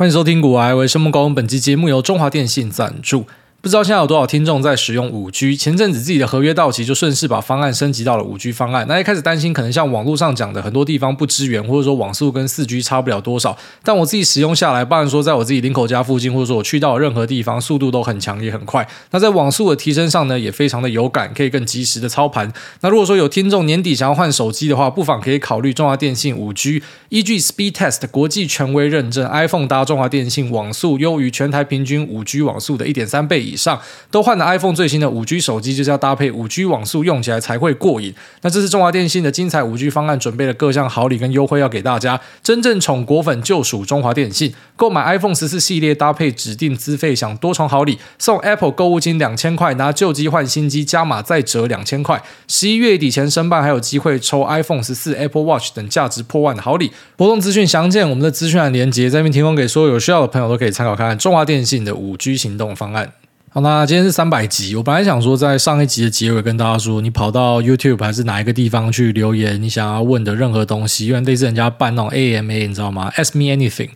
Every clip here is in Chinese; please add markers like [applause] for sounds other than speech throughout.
欢迎收听《古癌，我是木工》。本期节目由中华电信赞助。不知道现在有多少听众在使用五 G？前阵子自己的合约到期，就顺势把方案升级到了五 G 方案。那一开始担心可能像网络上讲的，很多地方不支援，或者说网速跟四 G 差不了多少。但我自己使用下来，包含说在我自己林口家附近，或者说我去到任何地方，速度都很强，也很快。那在网速的提升上呢，也非常的有感，可以更及时的操盘。那如果说有听众年底想要换手机的话，不妨可以考虑中华电信五 G。依据 Speedtest 国际权威认证，iPhone 搭中华电信网速优于全台平均五 G 网速的一点三倍以上，都换了 iPhone 最新的五 G 手机，就是要搭配五 G 网速，用起来才会过瘾。那这是中华电信的精彩五 G 方案，准备了各项好礼跟优惠要给大家。真正宠果粉就属中华电信，购买 iPhone 十四系列搭配指定资费享多重好礼，送 Apple 购物金两千块，拿旧机换新机加码再折两千块。十一月底前申办还有机会抽 iPhone 十四、Apple Watch 等价值破万的好礼。活动资讯详见我们的资讯栏连接，在这边提供给所有有需要的朋友都可以参考看看中华电信的五 G 行动方案。好，那今天是三百集。我本来想说，在上一集的结尾跟大家说，你跑到 YouTube 还是哪一个地方去留言，你想要问的任何东西，因为类似人家办那种 AMA，你知道吗？Ask me anything，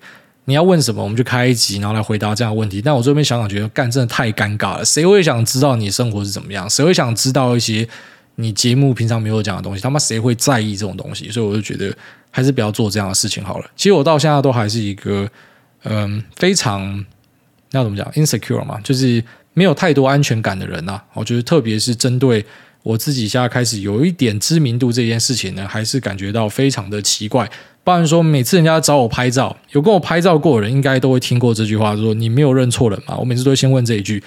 你要问什么，我们就开一集，然后来回答这样的问题。但我这边想想，觉得干真的太尴尬了。谁会想知道你生活是怎么样？谁会想知道一些你节目平常没有讲的东西？他妈谁会在意这种东西？所以我就觉得，还是不要做这样的事情好了。其实我到现在都还是一个，嗯，非常要怎么讲，insecure 嘛，就是。没有太多安全感的人呐、我觉得特别是针对我自己，现在开始有一点知名度这件事情呢，还是感觉到非常的奇怪。不然说，每次人家找我拍照，有跟我拍照过的人，应该都会听过这句话，说你没有认错人吗？我每次都会先问这一句。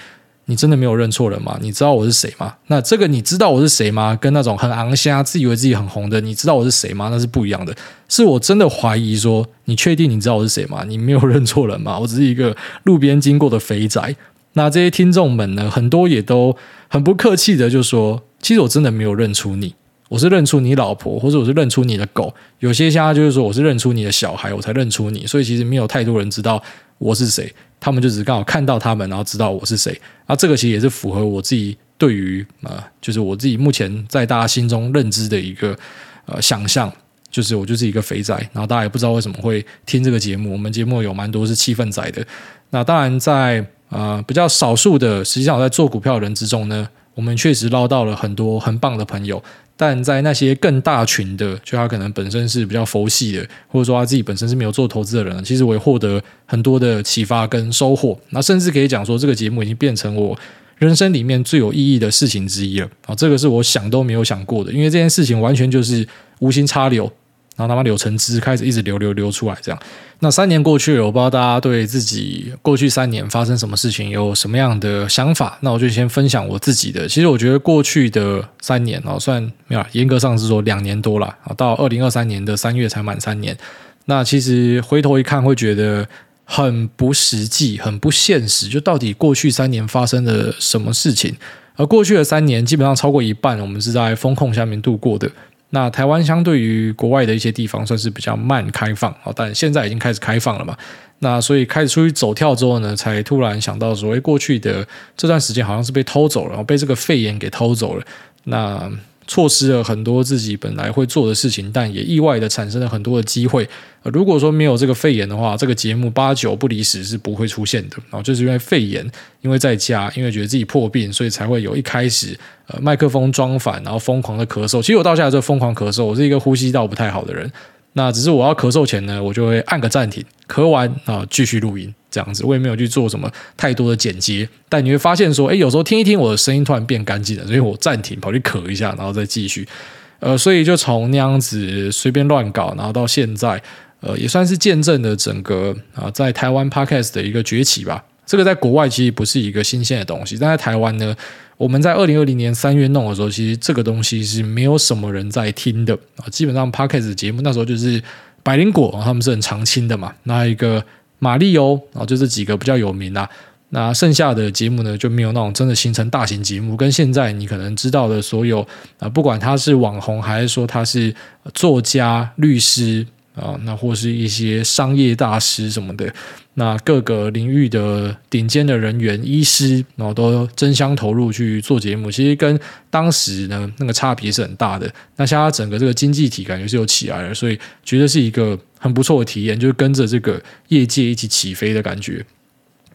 你真的没有认错人吗？你知道我是谁吗？那这个你知道我是谁吗？跟那种很昂虾、自以为自己很红的，你知道我是谁吗？那是不一样的。是我真的怀疑说，你确定你知道我是谁吗？你没有认错人吗？我只是一个路边经过的肥宅。那这些听众们呢，很多也都很不客气的就说：“其实我真的没有认出你，我是认出你老婆，或者我是认出你的狗。有些现在就是说我是认出你的小孩，我才认出你。所以其实没有太多人知道我是谁，他们就只是刚好看到他们，然后知道我是谁。那这个其实也是符合我自己对于呃，就是我自己目前在大家心中认知的一个呃想象，就是我就是一个肥仔。然后大家也不知道为什么会听这个节目，我们节目有蛮多是气氛仔的。那当然在。啊、比较少数的，实际上我在做股票的人之中呢，我们确实捞到了很多很棒的朋友。但在那些更大群的，就他可能本身是比较佛系的，或者说他自己本身是没有做投资的人，其实我也获得很多的启发跟收获。那甚至可以讲说，这个节目已经变成我人生里面最有意义的事情之一了。啊，这个是我想都没有想过的，因为这件事情完全就是无心插柳。然后他妈柳橙汁开始一直流流流出来，这样。那三年过去了，我不知道大家对自己过去三年发生什么事情有什么样的想法。那我就先分享我自己的。其实我觉得过去的三年哦，算没有，严格上是说两年多了啊，到二零二三年的三月才满三年。那其实回头一看，会觉得很不实际，很不现实。就到底过去三年发生了什么事情？而过去的三年，基本上超过一半，我们是在风控下面度过的。那台湾相对于国外的一些地方算是比较慢开放，但现在已经开始开放了嘛。那所以开始出去走跳之后呢，才突然想到说，诶，过去的这段时间好像是被偷走了，然后被这个肺炎给偷走了。那错失了很多自己本来会做的事情，但也意外的产生了很多的机会。如果说没有这个肺炎的话，这个节目八九不离十是不会出现的。然后就是因为肺炎，因为在家，因为觉得自己破病，所以才会有一开始呃麦克风装反，然后疯狂的咳嗽。其实我到现在就疯狂咳嗽，我是一个呼吸道不太好的人。那只是我要咳嗽前呢，我就会按个暂停，咳完啊继续录音。这样子，我也没有去做什么太多的剪接，但你会发现说，诶，有时候听一听我的声音突然变干净了，所以我暂停跑去咳一下，然后再继续，呃，所以就从那样子随便乱搞，然后到现在，呃，也算是见证了整个啊，在台湾 Podcast 的一个崛起吧。这个在国外其实不是一个新鲜的东西，但在台湾呢，我们在二零二零年三月弄的时候，其实这个东西是没有什么人在听的啊，基本上 Podcast 的节目那时候就是百灵果，他们是很常青的嘛，那一个。马力欧，啊就这几个比较有名啊。那剩下的节目呢，就没有那种真的形成大型节目，跟现在你可能知道的所有啊，不管他是网红还是说他是作家、律师啊，那或是一些商业大师什么的，那各个领域的顶尖的人员、医师，然后都争相投入去做节目。其实跟当时呢那个差别是很大的。那现在整个这个经济体感觉是有起来了，所以觉得是一个很不错的体验，就是跟着这个业界一起起飞的感觉。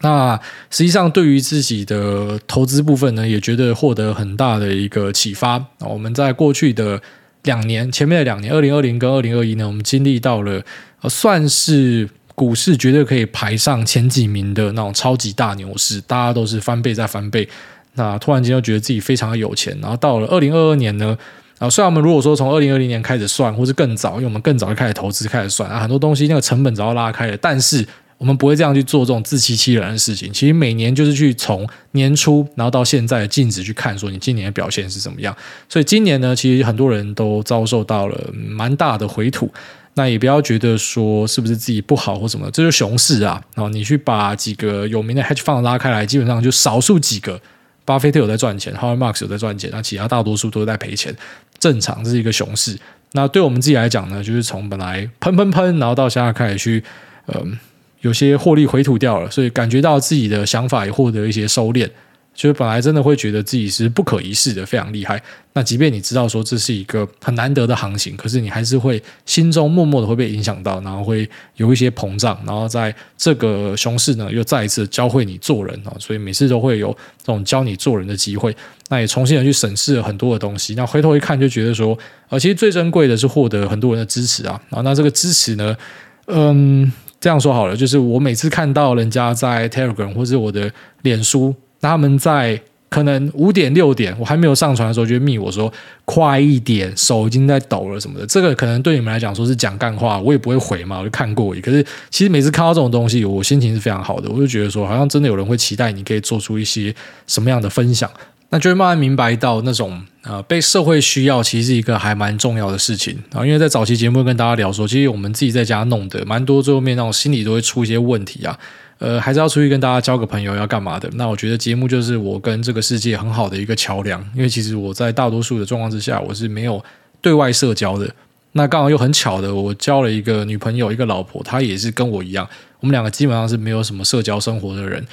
那实际上对于自己的投资部分呢，也觉得获得很大的一个启发。我们在过去的两年，前面的两年，二零二零跟二零二一呢，我们经历到了算是股市绝对可以排上前几名的那种超级大牛市，大家都是翻倍再翻倍。那突然间又觉得自己非常的有钱。然后到了二零二二年呢，啊，虽然我们如果说从二零二零年开始算，或是更早，因为我们更早就开始投资开始算啊，很多东西那个成本早就拉开了，但是。我们不会这样去做这种自欺欺人的事情。其实每年就是去从年初，然后到现在的净值去看，说你今年的表现是怎么样。所以今年呢，其实很多人都遭受到了蛮大的回吐。那也不要觉得说是不是自己不好或什么，这就是熊市啊。然后你去把几个有名的 hedge fund 拉开来，基本上就少数几个，巴菲特有在赚钱，Howard Marks 有在赚钱，那其他大多数都在赔钱。正常，这是一个熊市。那对我们自己来讲呢，就是从本来喷喷喷，然后到现在开始去，嗯、有些获利回吐掉了，所以感觉到自己的想法也获得一些收敛。就是本来真的会觉得自己是不可一世的，非常厉害。那即便你知道说这是一个很难得的行情，可是你还是会心中默默的会被影响到，然后会有一些膨胀。然后在这个熊市呢，又再一次教会你做人啊，所以每次都会有这种教你做人的机会。那也重新的去审视了很多的东西。那回头一看，就觉得说，呃，其实最珍贵的是获得很多人的支持啊。啊，那这个支持呢，嗯。这样说好了，就是我每次看到人家在 Telegram 或者我的脸书，那他们在可能五点六点我还没有上传的时候，就密我说快一点，手已经在抖了什么的。这个可能对你们来讲说是讲干话，我也不会回嘛，我就看过。可是其实每次看到这种东西，我心情是非常好的，我就觉得说好像真的有人会期待你可以做出一些什么样的分享。那就会慢慢明白到那种呃被社会需要，其实是一个还蛮重要的事情啊。因为在早期节目跟大家聊说，其实我们自己在家弄的蛮多，最后面那种心里都会出一些问题啊。呃，还是要出去跟大家交个朋友，要干嘛的？那我觉得节目就是我跟这个世界很好的一个桥梁。因为其实我在大多数的状况之下，我是没有对外社交的。那刚好又很巧的，我交了一个女朋友，一个老婆，她也是跟我一样，我们两个基本上是没有什么社交生活的人。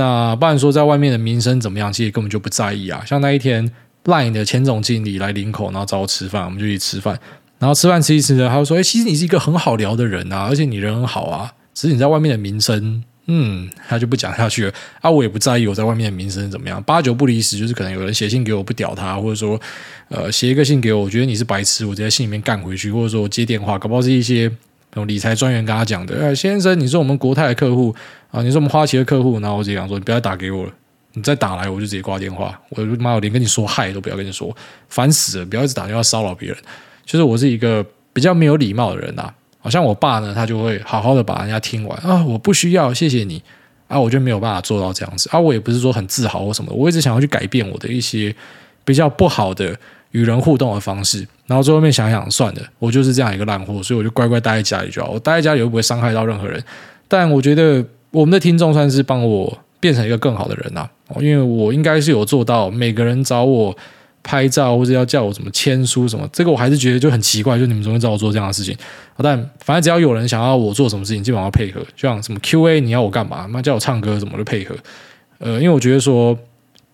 那不然说，在外面的名声怎么样，其实根本就不在意啊。像那一天，LINE 的前总经理来林口，然后找我吃饭，我们就去吃饭。然后吃饭吃一吃呢，他就说：“哎，其实你是一个很好聊的人啊，而且你人很好啊。只是你在外面的名声，嗯，他就不讲下去了。啊，我也不在意我在外面的名声怎么样，八九不离十，就是可能有人写信给我不屌他，或者说，呃，写一个信给我，我觉得你是白痴，我直接在信里面干回去，或者说我接电话，搞不好是一些。”那种理财专员跟他讲的，哎，先生，你是我们国泰的客户啊，你是我们花旗的客户，然后我直接讲说，你不要打给我了，你再打来我就直接挂电话，我妈，我连跟你说嗨都不要跟你说，烦死了，不要一直打电话骚扰别人。就是我是一个比较没有礼貌的人呐，好像我爸呢，他就会好好的把人家听完啊，我不需要，谢谢你啊，我就没有办法做到这样子啊，我也不是说很自豪或什么，我一直想要去改变我的一些比较不好的。与人互动的方式，然后最后面想想算了，我就是这样一个烂货，所以我就乖乖待在家里就好。我待在家里又不会伤害到任何人。但我觉得我们的听众算是帮我变成一个更好的人呐，因为我应该是有做到，每个人找我拍照或者要叫我怎么签书什么，这个我还是觉得就很奇怪，就你们总会找我做这样的事情。但反正只要有人想要我做什么事情，基本上要配合，就像什么 QA 你要我干嘛，那叫我唱歌什么的配合。呃，因为我觉得说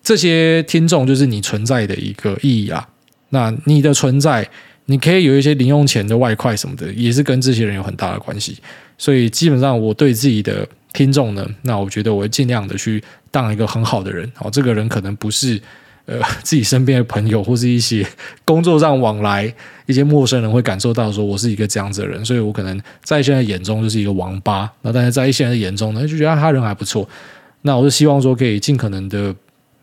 这些听众就是你存在的一个意义啊。那你的存在，你可以有一些零用钱的外快什么的，也是跟这些人有很大的关系。所以基本上，我对自己的听众呢，那我觉得我会尽量的去当一个很好的人。哦，这个人可能不是呃 [laughs] 自己身边的朋友，或是一些工作上往来一些陌生人会感受到说我是一个这样子的人，所以我可能在一些人眼中就是一个王八。那但是在一些人的眼中呢，就觉得他人还不错。那我就希望说可以尽可能的。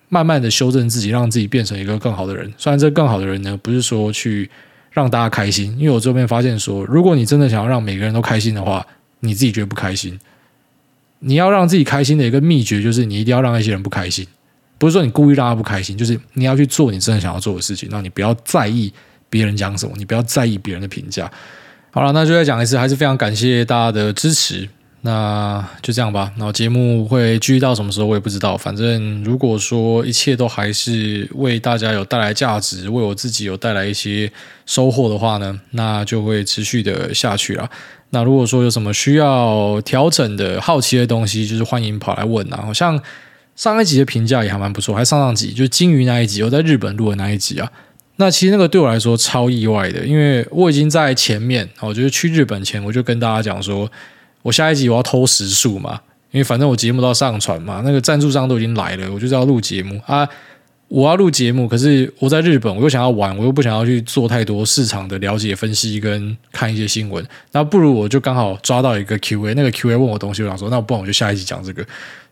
慢慢的修正自己，让自己变成一个更好的人。虽然这更好的人呢，不是说去让大家开心，因为我这边发现说，如果你真的想要让每个人都开心的话，你自己觉得不开心。你要让自己开心的一个秘诀，就是你一定要让那些人不开心。不是说你故意让他不开心，就是你要去做你真的想要做的事情，那你不要在意别人讲什么，你不要在意别人的评价。好了，那就再讲一次，还是非常感谢大家的支持。那就这样吧。然后节目会继续到什么时候，我也不知道。反正如果说一切都还是为大家有带来价值，为我自己有带来一些收获的话呢，那就会持续的下去了。那如果说有什么需要调整的好奇的东西，就是欢迎跑来问啊。好像上一集的评价也还蛮不错，还上上集就是鲸鱼那一集，我在日本录的那一集啊。那其实那个对我来说超意外的，因为我已经在前面，我觉得去日本前我就跟大家讲说，我下一集我要偷时数嘛，因为反正我节目都要上传嘛，那个赞助商都已经来了，我就是要录节目啊，我要录节目，可是我在日本，我又想要玩，我又不想要去做太多市场的了解、分析跟看一些新闻，那不如我就刚好抓到一个 Q&A，那个 Q&A 问我东西，我想说，那不然我就下一集讲这个，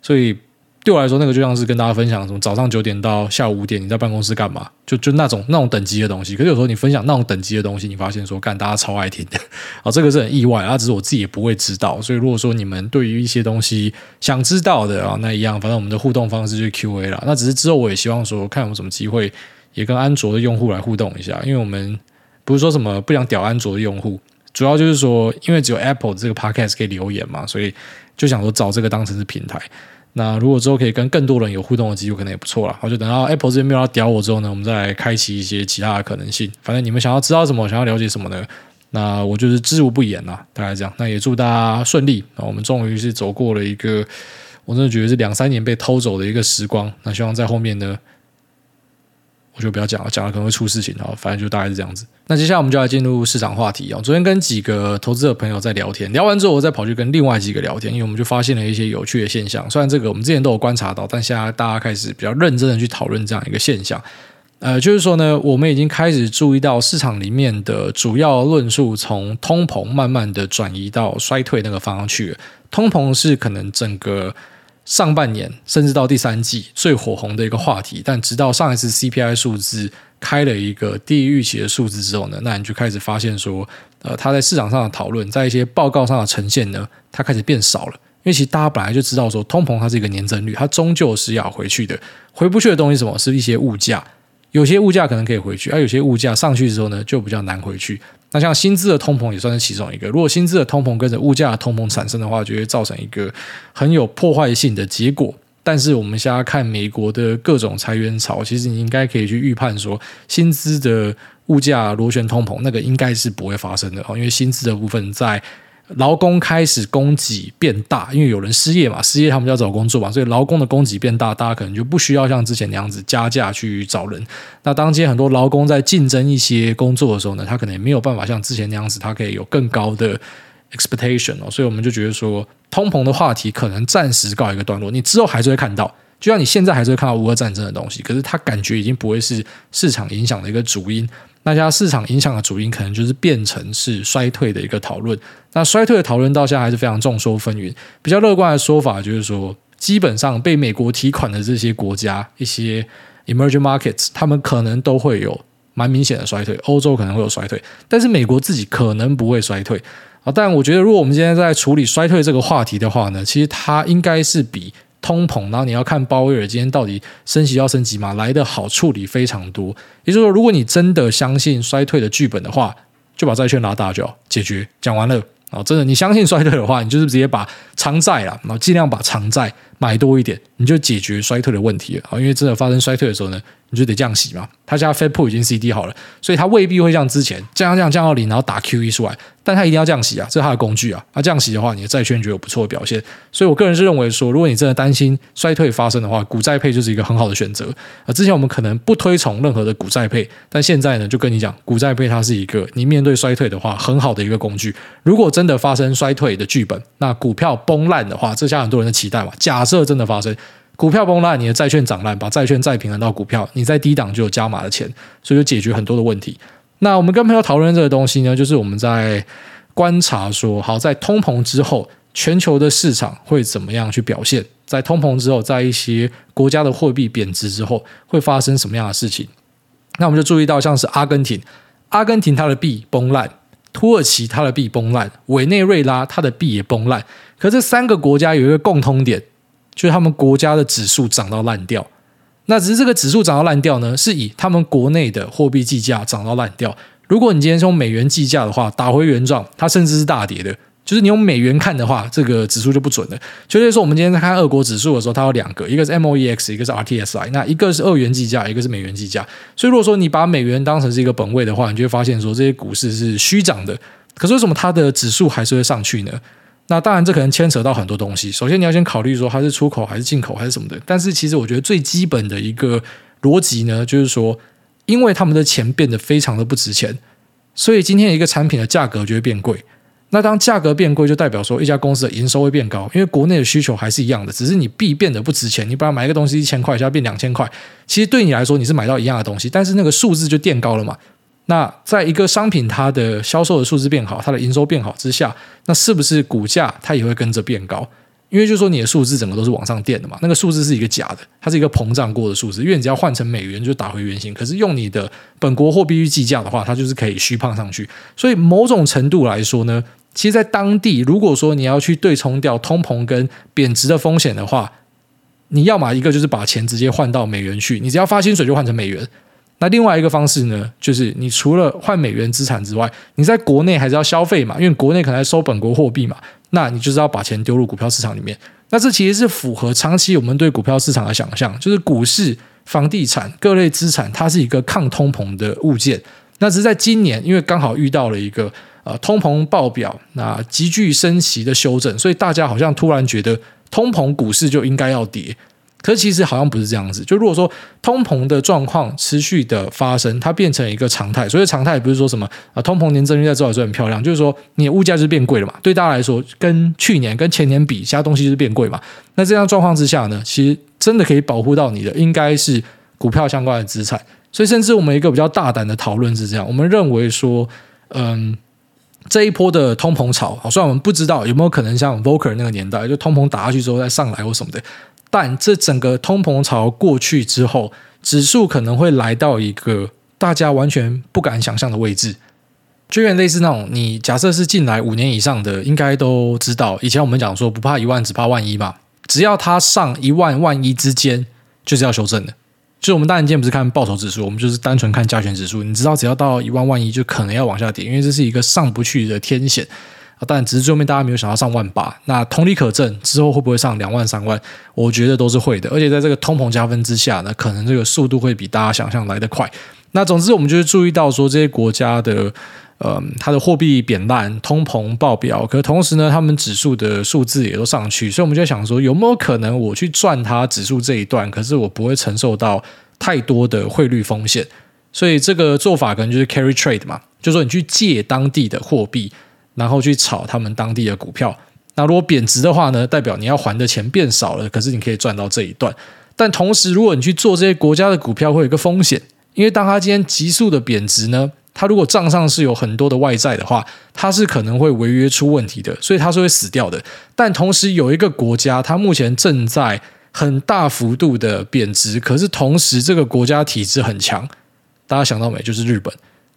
所以。对我来说，那个就像是跟大家分享什么早上九点到下午五点你在办公室干嘛，就就那种那种等级的东西。可是有时候你分享那种等级的东西，你发现说，干大家超爱听的啊，这个是很意外啊，只是我自己也不会知道。所以如果说你们对于一些东西想知道的啊，那一样，反正我们的互动方式就是 Q&A 了。那只是之后我也希望说，看有没有什么机会也跟安卓的用户来互动一下，因为我们不是说什么不想屌安卓的用户，主要就是说，因为只有 Apple 这个 Podcast 可以留言嘛，所以就想说找这个当成是平台。那如果之后可以跟更多人有互动的机会，可能也不错啦。好就等到 Apple 这边没有要屌我之后呢，我们再来开启一些其他的可能性。反正你们想要知道什么，想要了解什么呢？那我就是知无不言啦，大概这样。那也祝大家顺利。那我们终于是走过了一个，我真的觉得是两三年被偷走的一个时光。那希望在后面呢。我就不要讲了，讲了可能会出事情啊。反正就大概是这样子。那接下来我们就来进入市场话题啊。昨天跟几个投资者朋友在聊天，聊完之后我再跑去跟另外几个聊天，因为我们就发现了一些有趣的现象。虽然这个我们之前都有观察到，但现在大家开始比较认真的去讨论这样一个现象。呃，就是说呢，我们已经开始注意到市场里面的主要论述从通膨慢慢的转移到衰退那个方向去了。通膨是可能整个。上半年甚至到第三季最火红的一个话题，但直到上一次 CPI 数字开了一个低于预期的数字之后呢，那你就开始发现说，呃，它在市场上的讨论，在一些报告上的呈现呢，它开始变少了。因为其实大家本来就知道说，通膨它是一个年增率，它终究是要回去的。回不去的东西什么？是一些物价，有些物价可能可以回去，而有些物价上去之后呢，就比较难回去。那像薪资的通膨也算是其中一个。如果薪资的通膨跟着物价的通膨产生的话，就会造成一个很有破坏性的结果。但是我们现在看美国的各种裁员潮，其实你应该可以去预判说，薪资的物价螺旋通膨那个应该是不会发生的哦，因为薪资的部分在。劳工开始供给变大，因为有人失业嘛，失业他们就要找工作嘛，所以劳工的供给变大，大家可能就不需要像之前那样子加价去找人。那当今天很多劳工在竞争一些工作的时候呢，他可能也没有办法像之前那样子，他可以有更高的 expectation 哦。所以我们就觉得说，通膨的话题可能暂时告一个段落，你之后还是会看到，就像你现在还是会看到乌俄战争的东西，可是它感觉已经不会是市场影响的一个主因。那家市场影响的主因可能就是变成是衰退的一个讨论。那衰退的讨论到现在还是非常众说纷纭。比较乐观的说法就是说，基本上被美国提款的这些国家，一些 emerging markets，他们可能都会有蛮明显的衰退。欧洲可能会有衰退，但是美国自己可能不会衰退啊。但我觉得，如果我们今天在处理衰退这个话题的话呢，其实它应该是比。通膨，然后你要看鲍威尔今天到底升级要升级吗？来的好处理非常多。也就是说，如果你真的相信衰退的剧本的话，就把债券拉大就，解决，讲完了。啊，真的，你相信衰退的话，你就是直接把偿债啊，然后尽量把偿债买多一点，你就解决衰退的问题了。啊，因为真的发生衰退的时候呢，你就得降息嘛。他家 Fed Put 已经 CD 好了，所以他未必会像之前降降降降到零，然后打 QE 出来。但他一定要降息啊，这是他的工具啊。那降息的话，你的债券就有不错的表现。所以我个人是认为说，如果你真的担心衰退发生的话，股债配就是一个很好的选择。啊，之前我们可能不推崇任何的股债配，但现在呢，就跟你讲，股债配它是一个你面对衰退的话很好的一个工具。如果真的发生衰退的剧本，那股票崩烂的话，这下很多人的期待嘛。假设真的发生股票崩烂，你的债券涨烂，把债券再平衡到股票，你在低档就有加码的钱，所以就解决很多的问题。那我们跟朋友讨论这个东西呢，就是我们在观察说，好，在通膨之后，全球的市场会怎么样去表现？在通膨之后，在一些国家的货币贬值之后，会发生什么样的事情？那我们就注意到，像是阿根廷，阿根廷它的币崩烂，土耳其它的币崩烂，委内瑞拉它的币也崩烂。可这三个国家有一个共通点，就是他们国家的指数涨到烂掉。那只是这个指数涨到烂掉呢，是以他们国内的货币计价涨到烂掉。如果你今天是用美元计价的话，打回原状，它甚至是大跌的。就是你用美元看的话，这个指数就不准了。就是说，我们今天在看俄国指数的时候，它有两个，一个是 MOEX，一个是 RTSI。那一个是俄元计价，一个是美元计价。所以，如果说你把美元当成是一个本位的话，你就会发现说这些股市是虚涨的。可是为什么它的指数还是会上去呢？那当然，这可能牵扯到很多东西。首先，你要先考虑说它是出口还是进口还是什么的。但是，其实我觉得最基本的一个逻辑呢，就是说，因为他们的钱变得非常的不值钱，所以今天一个产品的价格就会变贵。那当价格变贵，就代表说一家公司的营收会变高，因为国内的需求还是一样的，只是你币变得不值钱。你本来买一个东西一千块，现在变两千块，其实对你来说你是买到一样的东西，但是那个数字就垫高了嘛。那在一个商品它的销售的数字变好，它的营收变好之下，那是不是股价它也会跟着变高？因为就是说你的数字整个都是往上垫的嘛，那个数字是一个假的，它是一个膨胀过的数字，因为你只要换成美元就打回原形。可是用你的本国货币去计价的话，它就是可以虚胖上去。所以某种程度来说呢，其实，在当地如果说你要去对冲掉通膨跟贬值的风险的话，你要么一个就是把钱直接换到美元去，你只要发薪水就换成美元。那另外一个方式呢，就是你除了换美元资产之外，你在国内还是要消费嘛，因为国内可能还收本国货币嘛。那你就是要把钱丢入股票市场里面，那这其实是符合长期我们对股票市场的想象，就是股市、房地产各类资产，它是一个抗通膨的物件。那只是在今年，因为刚好遇到了一个呃通膨报表那急剧升息的修正，所以大家好像突然觉得通膨股市就应该要跌。可是其实好像不是这样子。就如果说通膨的状况持续的发生，它变成一个常态。所以常态也不是说什么啊，通膨年增率在这里就很漂亮，就是说你的物价就是变贵了嘛。对大家来说，跟去年、跟前年比，其他东西就是变贵嘛。那这样状况之下呢，其实真的可以保护到你的，应该是股票相关的资产。所以，甚至我们一个比较大胆的讨论是这样：我们认为说，嗯，这一波的通膨潮，虽然我们不知道有没有可能像 Voker 那个年代，就通膨打下去之后再上来或什么的。但这整个通膨潮过去之后，指数可能会来到一个大家完全不敢想象的位置，就有点类似那种你假设是进来五年以上的，应该都知道，以前我们讲说不怕一万，只怕万一嘛，只要它上一万万一之间，就是要修正的。就我们当然今天不是看报酬指数，我们就是单纯看加权指数，你知道只要到一万万一，就可能要往下跌，因为这是一个上不去的天险。但只是最后面大家没有想到上万八，那同理可证，之后会不会上两万、三万？我觉得都是会的。而且在这个通膨加分之下呢，可能这个速度会比大家想象来得快。那总之，我们就是注意到说这些国家的，呃，它的货币贬烂、通膨爆表，可同时呢，他们指数的数字也都上去，所以我们就想说，有没有可能我去赚它指数这一段，可是我不会承受到太多的汇率风险？所以这个做法可能就是 carry trade 嘛，就是说你去借当地的货币。然后去炒他们当地的股票，那如果贬值的话呢，代表你要还的钱变少了，可是你可以赚到这一段。但同时，如果你去做这些国家的股票，会有一个风险，因为当它今天急速的贬值呢，它如果账上是有很多的外债的话，它是可能会违约出问题的，所以它是会死掉的。但同时有一个国家，它目前正在很大幅度的贬值，可是同时这个国家体质很强，大家想到没？就是日本。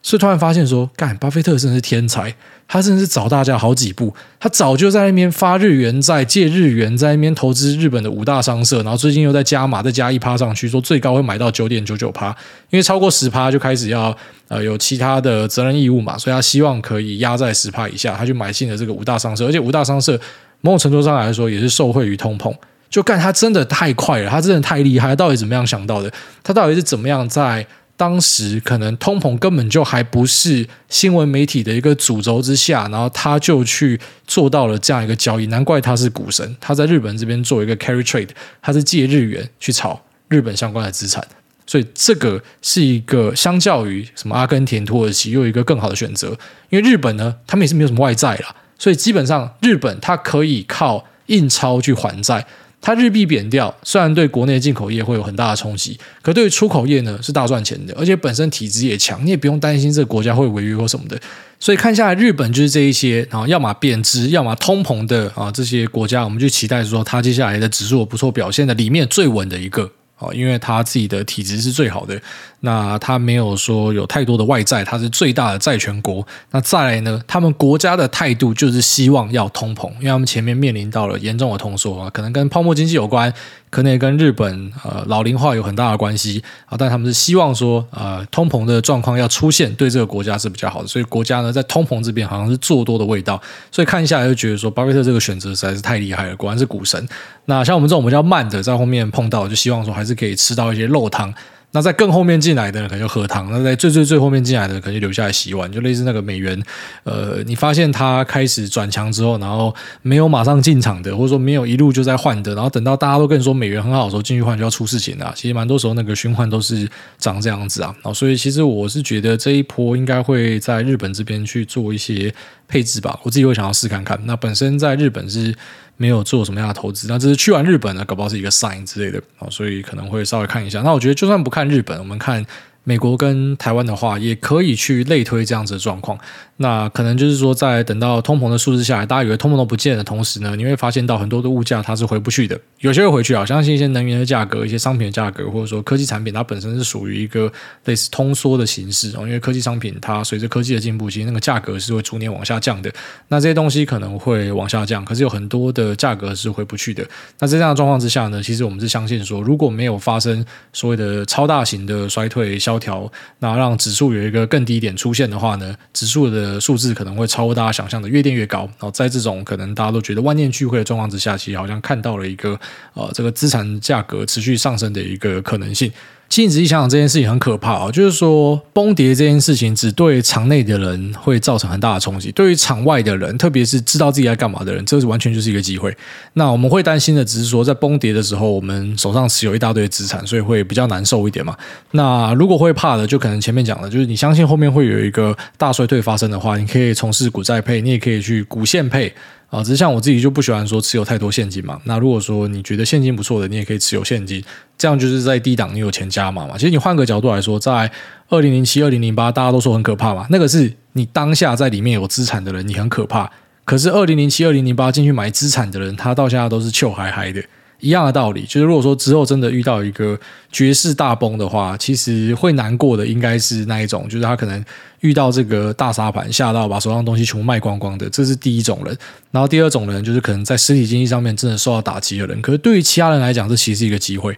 所以突然发现说，干，巴菲特真是天才，他真的是早大家好几步，他早就在那边发日元债，借日元在那边投资日本的五大商社，然后最近又在加码，再加一趴上去，说最高会买到九点九九趴，因为超过十趴就开始要呃有其他的责任义务嘛，所以他希望可以压在十趴以下，他就买进了这个五大商社，而且五大商社某种程度上来说也是受惠于通膨，就干他真的太快了，他真的太厉害，到底怎么样想到的？他到底是怎么样在？当时可能通膨根本就还不是新闻媒体的一个主轴之下，然后他就去做到了这样一个交易，难怪他是股神。他在日本这边做一个 carry trade，他是借日元去炒日本相关的资产，所以这个是一个相较于什么阿根廷、土耳其又一个更好的选择。因为日本呢，他们也是没有什么外债啦，所以基本上日本它可以靠印钞去还债。它日币贬掉，虽然对国内进口业会有很大的冲击，可对于出口业呢是大赚钱的，而且本身体质也强，你也不用担心这个国家会违约或什么的。所以看下来，日本就是这一些啊，要么贬值，要么通膨的啊这些国家，我们就期待说它接下来的指数有不错表现的里面最稳的一个。哦，因为他自己的体质是最好的，那他没有说有太多的外债，他是最大的债权国。那再来呢，他们国家的态度就是希望要通膨，因为他们前面面临到了严重的通缩啊，可能跟泡沫经济有关。可能也跟日本呃老龄化有很大的关系啊，但他们是希望说呃通膨的状况要出现，对这个国家是比较好的，所以国家呢在通膨这边好像是做多的味道，所以看下来就觉得说巴菲特这个选择实在是太厉害了，果然是股神。那像我们这种比较慢的，在后面碰到，就希望说还是可以吃到一些肉汤。那在更后面进来的可能就喝汤，那在最最最后面进来的可能就留下来洗碗，就类似那个美元，呃，你发现它开始转强之后，然后没有马上进场的，或者说没有一路就在换的，然后等到大家都跟你说美元很好的时候进去换就要出事情了。其实蛮多时候那个循环都是长这样子啊，所以其实我是觉得这一波应该会在日本这边去做一些配置吧，我自己会想要试看看。那本身在日本是。没有做什么样的投资，那只是去完日本呢，搞不好是一个 sign 之类的，所以可能会稍微看一下。那我觉得就算不看日本，我们看。美国跟台湾的话，也可以去类推这样子的状况。那可能就是说，在等到通膨的数字下来，大家以为通膨都不见的同时呢，你会发现到很多的物价它是回不去的。有些会回去啊，相信一些能源的价格、一些商品的价格，或者说科技产品，它本身是属于一个类似通缩的形式哦。因为科技商品它随着科技的进步，其实那个价格是会逐年往下降的。那这些东西可能会往下降，可是有很多的价格是回不去的。那在这样的状况之下呢，其实我们是相信说，如果没有发生所谓的超大型的衰退、萧条，那让指数有一个更低点出现的话呢，指数的数字可能会超过大家想象的越垫越高。然后在这种可能大家都觉得万念俱灰的状况之下，其实好像看到了一个呃这个资产价格持续上升的一个可能性。其实仔细想想，这件事情很可怕啊！就是说，崩跌这件事情只对场内的人会造成很大的冲击，对于场外的人，特别是知道自己在干嘛的人，这是完全就是一个机会。那我们会担心的，只是说在崩跌的时候，我们手上持有一大堆资产，所以会比较难受一点嘛。那如果会怕的，就可能前面讲的，就是你相信后面会有一个大衰退发生的话，你可以从事股债配，你也可以去股现配。啊，只是像我自己就不喜欢说持有太多现金嘛。那如果说你觉得现金不错的，你也可以持有现金，这样就是在低档你有钱加码嘛。其实你换个角度来说，在二零零七、二零零八，大家都说很可怕嘛。那个是你当下在里面有资产的人，你很可怕。可是二零零七、二零零八进去买资产的人，他到现在都是臭嗨嗨的。一样的道理，就是如果说之后真的遇到一个绝世大崩的话，其实会难过的应该是那一种，就是他可能遇到这个大沙盘，吓到把手上东西全部卖光光的，这是第一种人。然后第二种人就是可能在实体经济上面真的受到打击的人。可是对于其他人来讲，这其实是一个机会。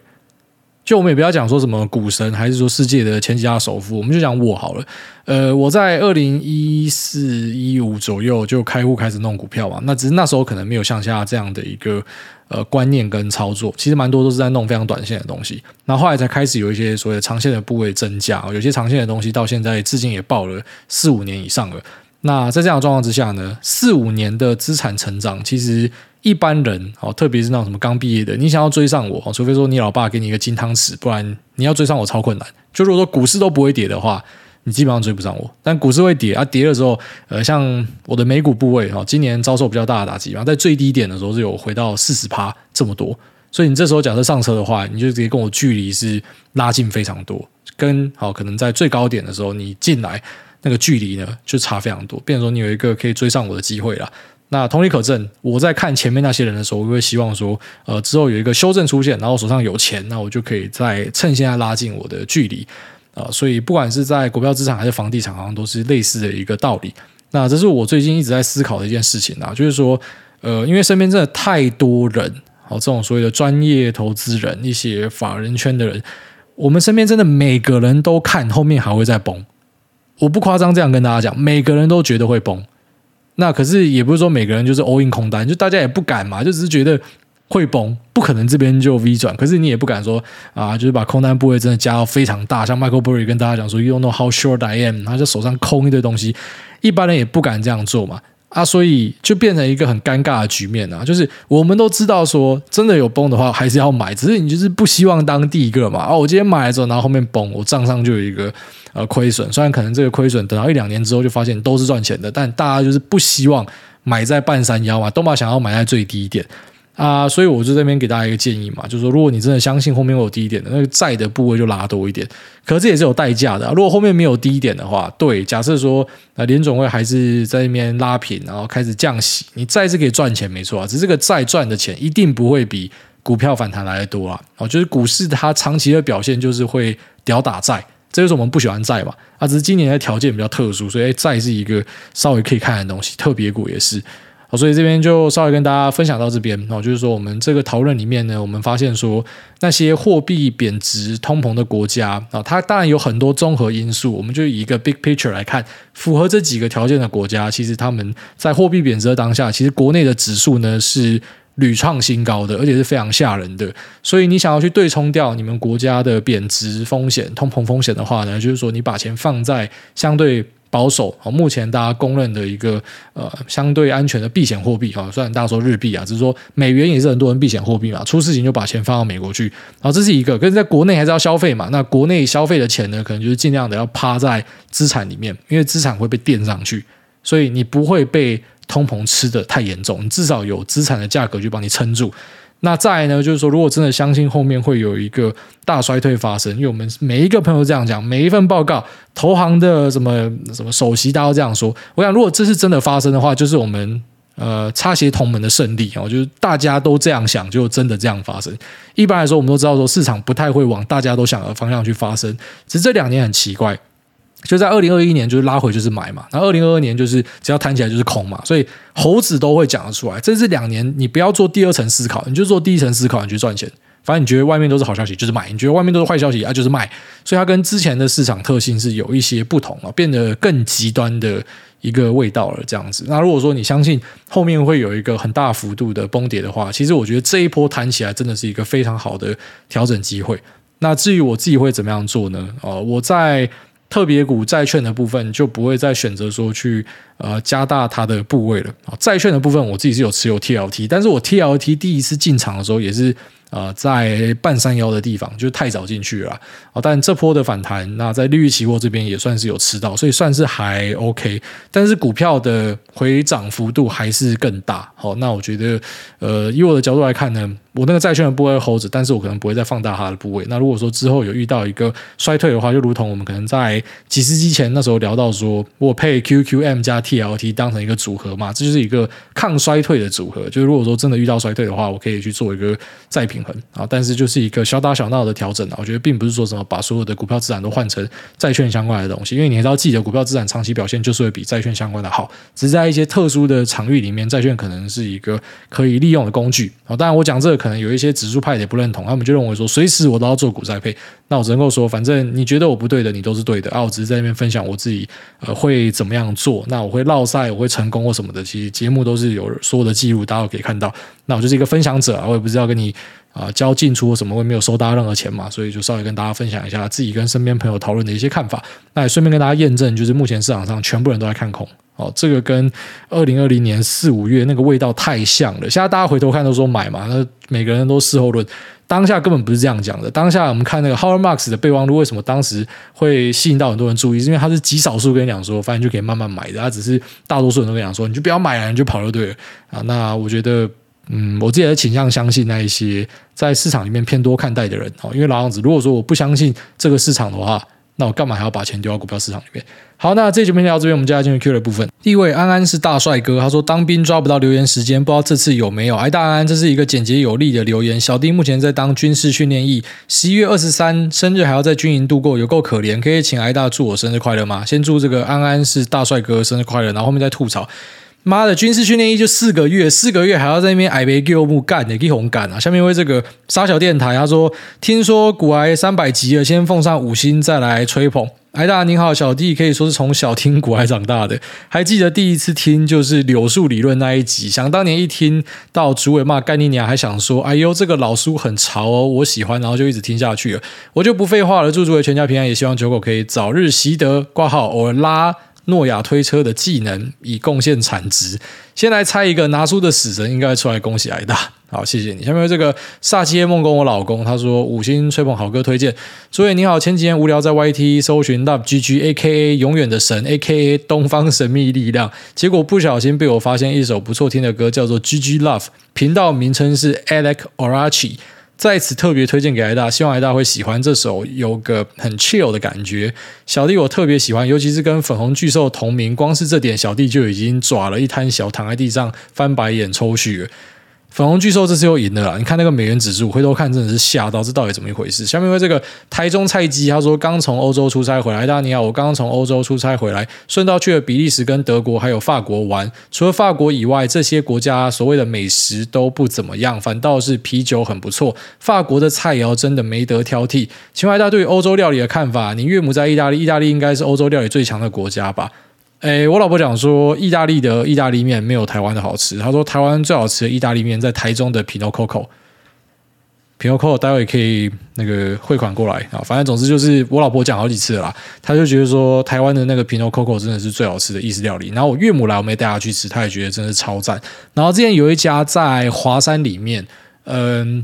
就我们也不要讲说什么股神，还是说世界的前几大首富，我们就讲我好了。呃，我在二零一四一五左右就开户开始弄股票嘛，那只是那时候可能没有像现在这样的一个。呃，观念跟操作其实蛮多都是在弄非常短线的东西，然后后来才开始有一些所谓的长线的部位增加，有些长线的东西到现在至今也爆了四五年以上了。那在这样的状况之下呢，四五年的资产成长，其实一般人哦，特别是那种什么刚毕业的，你想要追上我，除非说你老爸给你一个金汤匙，不然你要追上我超困难。就如果说股市都不会跌的话。你基本上追不上我，但股市会跌啊，跌的时候，呃，像我的美股部位哈，今年遭受比较大的打击嘛，在最低点的时候是有回到四十趴这么多，所以你这时候假设上车的话，你就直接跟我距离是拉近非常多，跟好可能在最高点的时候你进来那个距离呢就差非常多，变成说你有一个可以追上我的机会了。那同理可证，我在看前面那些人的时候，我会希望说，呃，之后有一个修正出现，然后手上有钱，那我就可以再趁现在拉近我的距离。啊，所以不管是在股票资产还是房地产，好像都是类似的一个道理。那这是我最近一直在思考的一件事情啊，就是说，呃，因为身边真的太多人，好，这种所谓的专业投资人、一些法人圈的人，我们身边真的每个人都看后面还会再崩。我不夸张这样跟大家讲，每个人都觉得会崩。那可是也不是说每个人就是 all in 空单，就大家也不敢嘛，就只是觉得。会崩，不可能这边就 V 转，可是你也不敢说啊，就是把空单部位真的加到非常大，像 Michael Burry 跟大家讲说，You don't know how short I am，他就手上空一堆东西，一般人也不敢这样做嘛，啊，所以就变成一个很尴尬的局面啊，就是我们都知道说，真的有崩的话还是要买，只是你就是不希望当第一个嘛，啊，我今天买了之后，然后后面崩，我账上就有一个呃亏损，虽然可能这个亏损等到一两年之后就发现都是赚钱的，但大家就是不希望买在半山腰嘛，都嘛想要买在最低点。啊，所以我就这边给大家一个建议嘛，就是说，如果你真的相信后面会有低点的，那个债的部位就拉多一点。可是这也是有代价的。如果后面没有低点的话，对，假设说啊，联总会还是在那边拉平，然后开始降息，你债是可以赚钱没错啊，只是这个债赚的钱一定不会比股票反弹来的多啊。哦，就是股市它长期的表现就是会屌打债，这就是我们不喜欢债嘛。啊，只是今年的条件比较特殊，所以债是一个稍微可以看的东西，特别股也是。好，所以这边就稍微跟大家分享到这边。哦，就是说我们这个讨论里面呢，我们发现说那些货币贬值、通膨的国家啊，它当然有很多综合因素。我们就以一个 big picture 来看，符合这几个条件的国家，其实他们在货币贬值的当下，其实国内的指数呢是屡创新高的，而且是非常吓人的。所以你想要去对冲掉你们国家的贬值风险、通膨风险的话呢，就是说你把钱放在相对。保守啊，目前大家公认的一个呃相对安全的避险货币啊，虽然大家说日币啊，只是说美元也是很多人避险货币嘛，出事情就把钱放到美国去，然后这是一个，可是在国内还是要消费嘛，那国内消费的钱呢，可能就是尽量的要趴在资产里面，因为资产会被垫上去，所以你不会被通膨吃得太严重，你至少有资产的价格去帮你撑住。那再呢，就是说，如果真的相信后面会有一个大衰退发生，因为我们每一个朋友这样讲，每一份报告，投行的什么什么首席，大家都这样说。我想，如果这是真的发生的话，就是我们呃擦鞋同门的胜利哦，就是大家都这样想，就真的这样发生。一般来说，我们都知道说市场不太会往大家都想的方向去发生，只是这两年很奇怪。就在二零二一年，就是拉回就是买嘛，那二零二二年就是只要弹起来就是空嘛，所以猴子都会讲得出来。这是两年，你不要做第二层思考，你就做第一层思考，你去赚钱。反正你觉得外面都是好消息，就是买；你觉得外面都是坏消息啊，就是卖。所以它跟之前的市场特性是有一些不同啊，变得更极端的一个味道了。这样子。那如果说你相信后面会有一个很大幅度的崩跌的话，其实我觉得这一波弹起来真的是一个非常好的调整机会。那至于我自己会怎么样做呢？呃，我在。特别股债券的部分就不会再选择说去呃加大它的部位了啊。债券的部分我自己是有持有 TLT，但是我 TLT 第一次进场的时候也是。呃，在半山腰的地方，就是太早进去了哦。但这波的反弹，那在利率期货这边也算是有吃到，所以算是还 OK。但是股票的回涨幅度还是更大。好，那我觉得，呃，以我的角度来看呢，我那个债券的部位 hold 着，但是我可能不会再放大它的部位。那如果说之后有遇到一个衰退的话，就如同我们可能在几十集前那时候聊到说，我配 QQM 加 TLT 当成一个组合嘛，这就是一个抗衰退的组合。就是如果说真的遇到衰退的话，我可以去做一个再平啊，但是就是一个小打小闹的调整啊，我觉得并不是说什么把所有的股票资产都换成债券相关的东西，因为你知道自己的股票资产长期表现就是会比债券相关的好，只是在一些特殊的场域里面，债券可能是一个可以利用的工具啊。当然，我讲这个可能有一些指数派也不认同，他们就认为说随时我都要做股债配，那我只能够说，反正你觉得我不对的，你都是对的啊。我只是在那边分享我自己呃会怎么样做，那我会落赛，我会成功或什么的，其实节目都是有所有的记录，大家都可以看到。那我就是一个分享者啊，我也不是要跟你。啊，交进出什么，我也没有收大家任何钱嘛，所以就稍微跟大家分享一下自己跟身边朋友讨论的一些看法。那也顺便跟大家验证，就是目前市场上全部人都在看空。哦，这个跟二零二零年四五月那个味道太像了。现在大家回头看都说买嘛，那每个人都事后论，当下根本不是这样讲的。当下我们看那个 Howard Marks 的备忘录，为什么当时会吸引到很多人注意？因为他是极少数跟你讲说，反正就可以慢慢买的。他只是大多数人都跟你讲说，你就不要买了，你就跑就对了啊。那我觉得。嗯，我自己也倾向相信那一些在市场里面偏多看待的人哦，因为老样子，如果说我不相信这个市场的话，那我干嘛还要把钱丢到股票市场里面？好，那这节目聊到这边，我们接下来进入 Q 的部分。第一位安安是大帅哥，他说当兵抓不到留言时间，不知道这次有没有？哎，大安安，这是一个简洁有力的留言。小弟目前在当军事训练役，十一月二十三生日还要在军营度过，有够可怜。可以请挨大祝我生日快乐吗？先祝这个安安是大帅哥生日快乐，然后后面再吐槽。妈的，军事训练役就四个月，四个月还要在那边矮杯给我们干的，给红干啊！下面为这个沙小电台，他说听说古癌三百集了，先奉上五星，再来吹捧。艾大您好，小弟可以说是从小听股癌长大的，还记得第一次听就是柳树理论那一集，想当年一听到主委骂干你娘，还想说哎呦这个老叔很潮哦，我喜欢，然后就一直听下去了。我就不废话了，祝诸位全家平安，也希望九狗可以早日习得挂号偶尔拉。诺亚推车的技能以贡献产值。先来猜一个拿书的死神，应该出来恭喜挨大。好，谢谢你。下面这个煞气夜梦跟我老公，他说五星吹捧好歌推荐。诸位你好，前几天无聊在 YT 搜寻 Love GG AKA 永远的神 AKA 东方神秘力量，结果不小心被我发现一首不错听的歌，叫做 GG Love，频道名称是 Alec Orachi。在此特别推荐给挨大，希望挨大会喜欢这首，有个很 chill 的感觉。小弟我特别喜欢，尤其是跟粉红巨兽同名，光是这点小弟就已经抓了一滩小，躺在地上翻白眼抽血。粉红巨兽这次又赢了啦！你看那个美元指数，回头看真的是吓到，这到底怎么一回事？下面为这个台中菜鸡，他说刚从欧洲出差回来，大家你好，我刚刚从欧洲出差回来，顺道去了比利时跟德国还有法国玩。除了法国以外，这些国家所谓的美食都不怎么样，反倒是啤酒很不错。法国的菜肴真的没得挑剔。请问大家对于欧洲料理的看法？你岳母在意大利，意大利应该是欧洲料理最强的国家吧？诶，我老婆讲说，意大利的意大利面没有台湾的好吃。她说，台湾最好吃的意大利面在台中的 Pino Coco，Pino Coco 待会可以那个汇款过来啊。反正总之就是我老婆讲好几次了啦，她就觉得说台湾的那个 Pino Coco 真的是最好吃的意式料理。然后我岳母来，我没带她去吃，她也觉得真的是超赞。然后之前有一家在华山里面，嗯，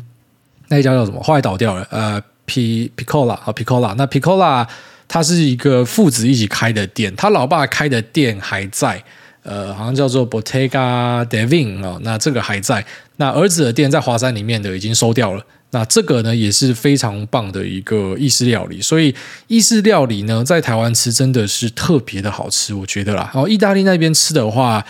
那一家叫什么？后来倒掉了。呃，P Piccola 啊，Piccola。那 Piccola。他是一个父子一起开的店，他老爸开的店还在，呃，好像叫做 Bottega Devin 哦，那这个还在。那儿子的店在华山里面的已经收掉了。那这个呢也是非常棒的一个意式料理，所以意式料理呢在台湾吃真的是特别的好吃，我觉得啦。然后意大利那边吃的话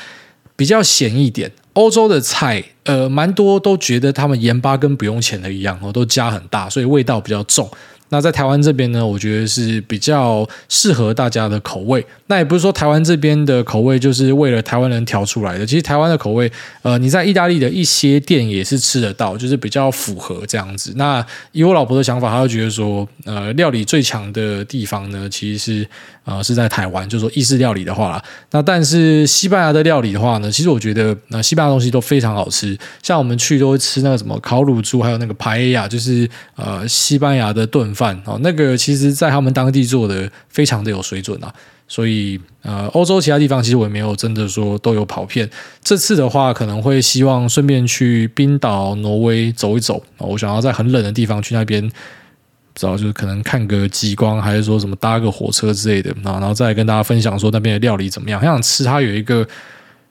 比较咸一点，欧洲的菜呃蛮多都觉得他们盐巴跟不用钱的一样哦，都加很大，所以味道比较重。那在台湾这边呢，我觉得是比较适合大家的口味。那也不是说台湾这边的口味就是为了台湾人调出来的。其实台湾的口味，呃，你在意大利的一些店也是吃得到，就是比较符合这样子。那以我老婆的想法，她就觉得说，呃，料理最强的地方呢，其实是呃是在台湾。就是说意式料理的话啦，那但是西班牙的料理的话呢，其实我觉得那西班牙东西都非常好吃。像我们去都会吃那个什么烤乳猪，还有那个排亚，就是呃西班牙的炖饭。饭哦，那个其实，在他们当地做的非常的有水准啊，所以呃，欧洲其他地方其实我也没有真的说都有跑遍。这次的话，可能会希望顺便去冰岛、挪威走一走。我想要在很冷的地方去那边，不知道就是可能看个极光，还是说什么搭个火车之类的啊，然后再跟大家分享说那边的料理怎么样。很想吃它有一个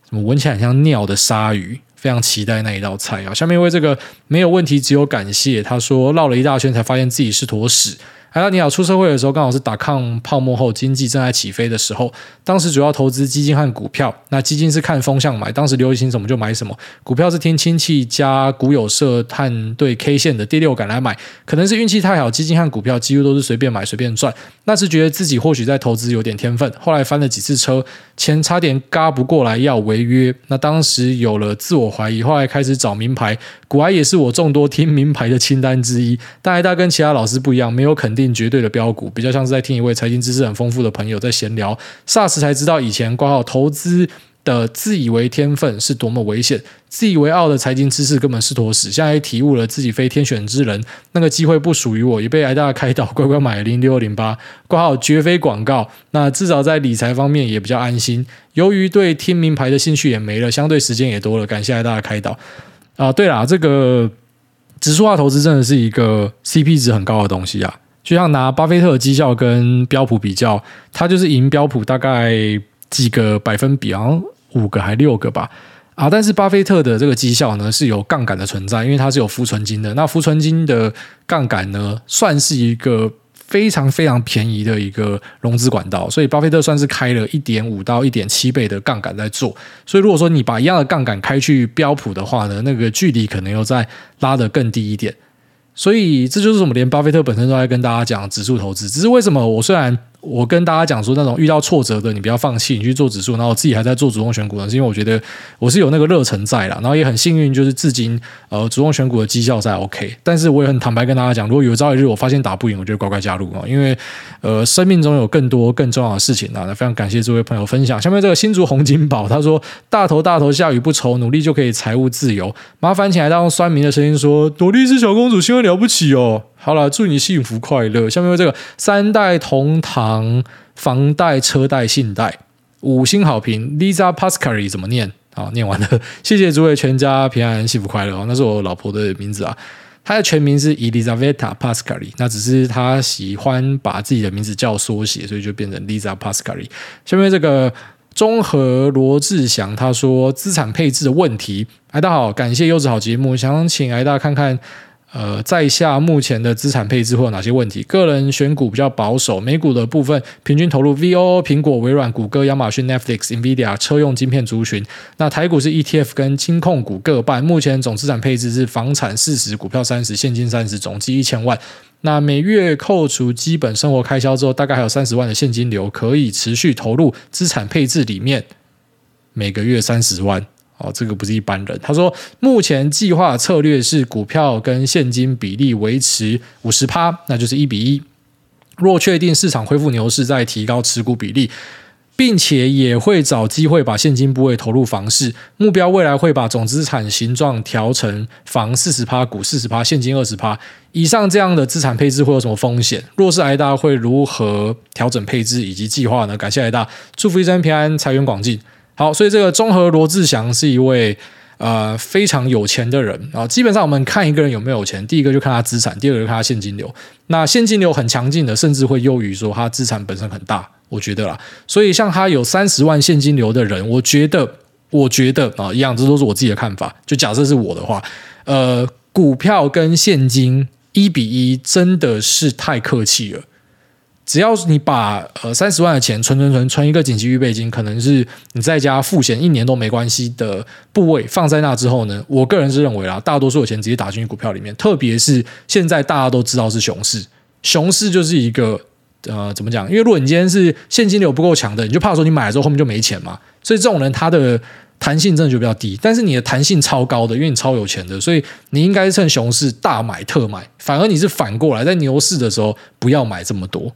什么闻起来很像尿的鲨鱼。非常期待那一道菜啊！下面为这个没有问题，只有感谢。他说绕了一大圈才发现自己是坨屎。哎，你好，出社会的时候刚好是打抗泡沫后经济正在起飞的时候，当时主要投资基金和股票。那基金是看风向买，当时流行什么就买什么；股票是听亲戚加股友社探对 K 线的第六感来买。可能是运气太好，基金和股票几乎都是随便买随便赚。那时觉得自己或许在投资有点天分，后来翻了几次车，钱差点嘎不过来要违约。那当时有了自我怀疑，后来开始找名牌。股癌也是我众多听名牌的清单之一，但癌大跟其他老师不一样，没有肯定。绝对的标股，比较像是在听一位财经知识很丰富的朋友在闲聊。霎时才知道，以前挂号投资的自以为天分是多么危险，自以为傲的财经知识根本是坨屎。现在体悟了自己非天选之人，那个机会不属于我，也被挨大开导，乖乖买零六零八 [laughs] 挂号，绝非广告。那至少在理财方面也比较安心。由于对听名牌的兴趣也没了，相对时间也多了。感谢挨大的开导啊！对啦，这个指数化投资真的是一个 CP 值很高的东西啊。就像拿巴菲特的绩效跟标普比较，他就是赢标普大概几个百分比，好像五个还六个吧。啊，但是巴菲特的这个绩效呢是有杠杆的存在，因为它是有浮存金的。那浮存金的杠杆呢，算是一个非常非常便宜的一个融资管道，所以巴菲特算是开了一点五到一点七倍的杠杆在做。所以如果说你把一样的杠杆开去标普的话呢，那个距离可能又再拉得更低一点。所以这就是我们连巴菲特本身都在跟大家讲指数投资，只是为什么我虽然。我跟大家讲说，那种遇到挫折的，你不要放弃，你去做指数。然后我自己还在做主动选股呢，是因为我觉得我是有那个热忱在啦。然后也很幸运，就是至今呃主动选股的绩效在 OK。但是我也很坦白跟大家讲，如果有朝一日我发现打不赢，我就乖乖加入啊，因为呃生命中有更多更重要的事情啊。那非常感谢这位朋友分享。下面这个新竹洪金宝他说：“大头大头下雨不愁，努力就可以财务自由。”麻烦请来，当酸民的声音说：“朵莉丝小公主，新闻了不起哦。”好了，祝你幸福快乐。下面这个三代同堂，房贷、车贷、信贷，五星好评。Lisa Pascari 怎么念？好，念完了。[laughs] 谢谢诸位全家平安、幸福快乐。那是我老婆的名字啊，她的全名是 Elizaveta Pascari，那只是她喜欢把自己的名字叫缩写，所以就变成 Lisa Pascari。下面这个中和罗志祥他说资产配置的问题。癌大家好，感谢优质好节目，想请癌大家看看。呃，在下目前的资产配置会有哪些问题？个人选股比较保守，美股的部分平均投入 VOO、苹果、微软、谷歌、亚马逊、Netflix、Nvidia 车用晶片族群。那台股是 ETF 跟金控股各半，目前总资产配置是房产四十，股票三十，现金三十，总计一千万。那每月扣除基本生活开销之后，大概还有三十万的现金流可以持续投入资产配置里面，每个月三十万。哦，这个不是一般人。他说，目前计划策略是股票跟现金比例维持五十趴，那就是一比一。若确定市场恢复牛市，再提高持股比例，并且也会找机会把现金部位投入房市。目标未来会把总资产形状调成房四十趴，股四十趴，现金二十趴。以上这样的资产配置会有什么风险？若是癌大会如何调整配置以及计划呢？感谢癌大，祝福一生平安，财源广进。好，所以这个中和罗志祥是一位呃非常有钱的人啊。基本上我们看一个人有没有钱，第一个就看他资产，第二个就看他现金流。那现金流很强劲的，甚至会优于说他资产本身很大，我觉得啦。所以像他有三十万现金流的人，我觉得，我觉得啊，一样，这都是我自己的看法。就假设是我的话，呃，股票跟现金一比一真的是太客气了。只要你把呃三十万的钱存存存存一个紧急预备金，可能是你在家付钱一年都没关系的部位放在那之后呢，我个人是认为啦，大多数的钱直接打进去股票里面，特别是现在大家都知道是熊市，熊市就是一个呃怎么讲？因为如果你今天是现金流不够强的，你就怕说你买了之后后面就没钱嘛，所以这种人他的弹性真的就比较低。但是你的弹性超高的，因为你超有钱的，所以你应该趁熊市大买特买，反而你是反过来在牛市的时候不要买这么多。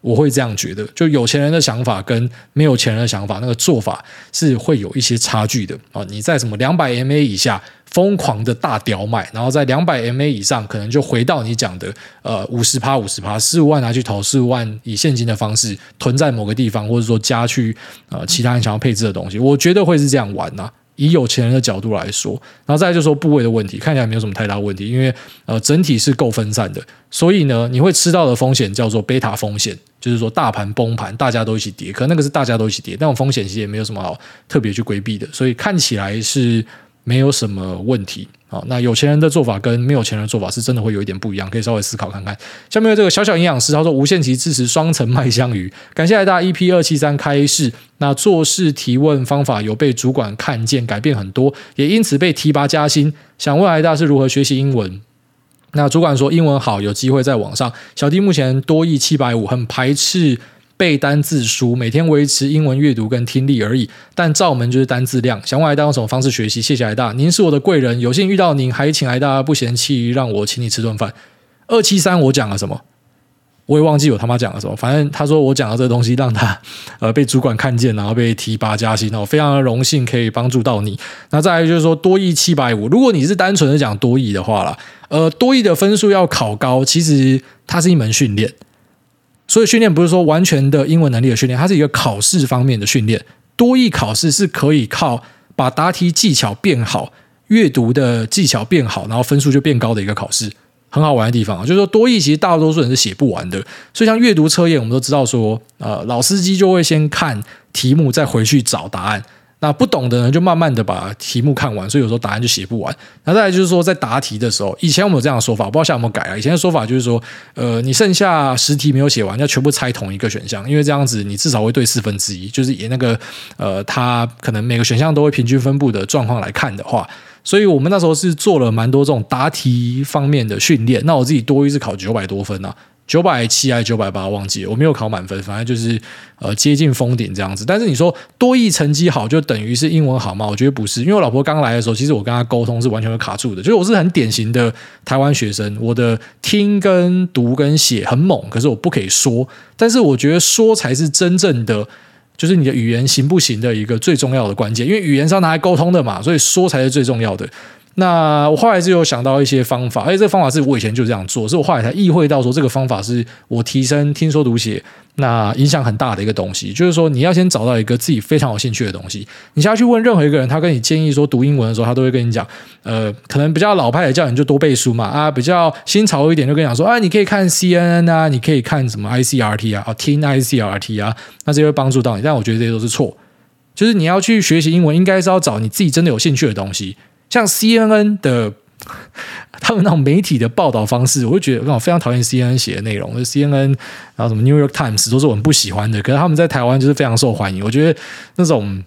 我会这样觉得，就有钱人的想法跟没有钱人的想法，那个做法是会有一些差距的啊。你在什么两百 MA 以下疯狂的大屌买，然后在两百 MA 以上，可能就回到你讲的呃五十趴五十趴，十五万拿去投，十五万以现金的方式囤在某个地方，或者说加去呃其他人想要配置的东西，我觉得会是这样玩呐、以有钱人的角度来说，然后再就说部位的问题，看起来没有什么太大问题，因为呃整体是够分散的，所以呢你会吃到的风险叫做贝塔风险，就是说大盘崩盘，大家都一起跌，可那个是大家都一起跌，那种风险其实也没有什么好特别去规避的，所以看起来是没有什么问题。好，那有钱人的做法跟没有钱人的做法是真的会有一点不一样，可以稍微思考看看。下面有这个小小营养师，他说无限期支持双层麦香鱼，感谢来大 EP 二七三开市。那做事提问方法有被主管看见，改变很多，也因此被提拔加薪。想问来大是如何学习英文？那主管说英文好，有机会在网上。小弟目前多益七百五，很排斥。背单字书，每天维持英文阅读跟听力而已，但照门就是单字量。想问癌大用什么方式学习？谢谢艾大，您是我的贵人，有幸遇到您，还请艾大不嫌弃让我请你吃顿饭。二七三我讲了什么？我也忘记我他妈讲了什么。反正他说我讲了这个东西让他呃被主管看见，然后被提拔加薪哦，非常的荣幸可以帮助到你。那再来就是说多益七百五，如果你是单纯的讲多益的话啦，呃，多益的分数要考高，其实它是一门训练。所以训练不是说完全的英文能力的训练，它是一个考试方面的训练。多益考试是可以靠把答题技巧变好、阅读的技巧变好，然后分数就变高的一个考试，很好玩的地方啊。就是说多益其实大多数人是写不完的，所以像阅读测验，我们都知道说，呃，老司机就会先看题目，再回去找答案。那不懂的人就慢慢的把题目看完，所以有时候答案就写不完。那再来就是说，在答题的时候，以前我们有这样的说法，我不知道现在有没有改啊？以前的说法就是说，呃，你剩下十题没有写完，要全部猜同一个选项，因为这样子你至少会对四分之一，就是以那个呃，它可能每个选项都会平均分布的状况来看的话，所以我们那时候是做了蛮多这种答题方面的训练。那我自己多益是考九百多分啊。九百七还是九百八？忘记了，我没有考满分，反正就是呃接近封顶这样子。但是你说多益成绩好就等于是英文好吗？我觉得不是，因为我老婆刚来的时候，其实我跟她沟通是完全会卡住的。就是我是很典型的台湾学生，我的听跟读跟写很猛，可是我不可以说。但是我觉得说才是真正的，就是你的语言行不行的一个最重要的关键，因为语言是要拿来沟通的嘛，所以说才是最重要的。那我后来是有想到一些方法，而且这个方法是我以前就这样做，是我后来才意会到说这个方法是我提升听说读写那影响很大的一个东西。就是说你要先找到一个自己非常有兴趣的东西，你下去问任何一个人，他跟你建议说读英文的时候，他都会跟你讲，呃，可能比较老派的叫你就多背书嘛，啊，比较新潮一点就跟你讲说，啊，你可以看 CNN 啊，你可以看什么 ICRT 啊，啊，听 ICRT 啊，那这会帮助到你。但我觉得这些都是错，就是你要去学习英文，应该是要找你自己真的有兴趣的东西。像 CNN 的他们那种媒体的报道方式，我就觉得我非常讨厌 CNN 写的内容，就 CNN 然后什么 New York Times 都是我们不喜欢的。可是他们在台湾就是非常受欢迎。我觉得那种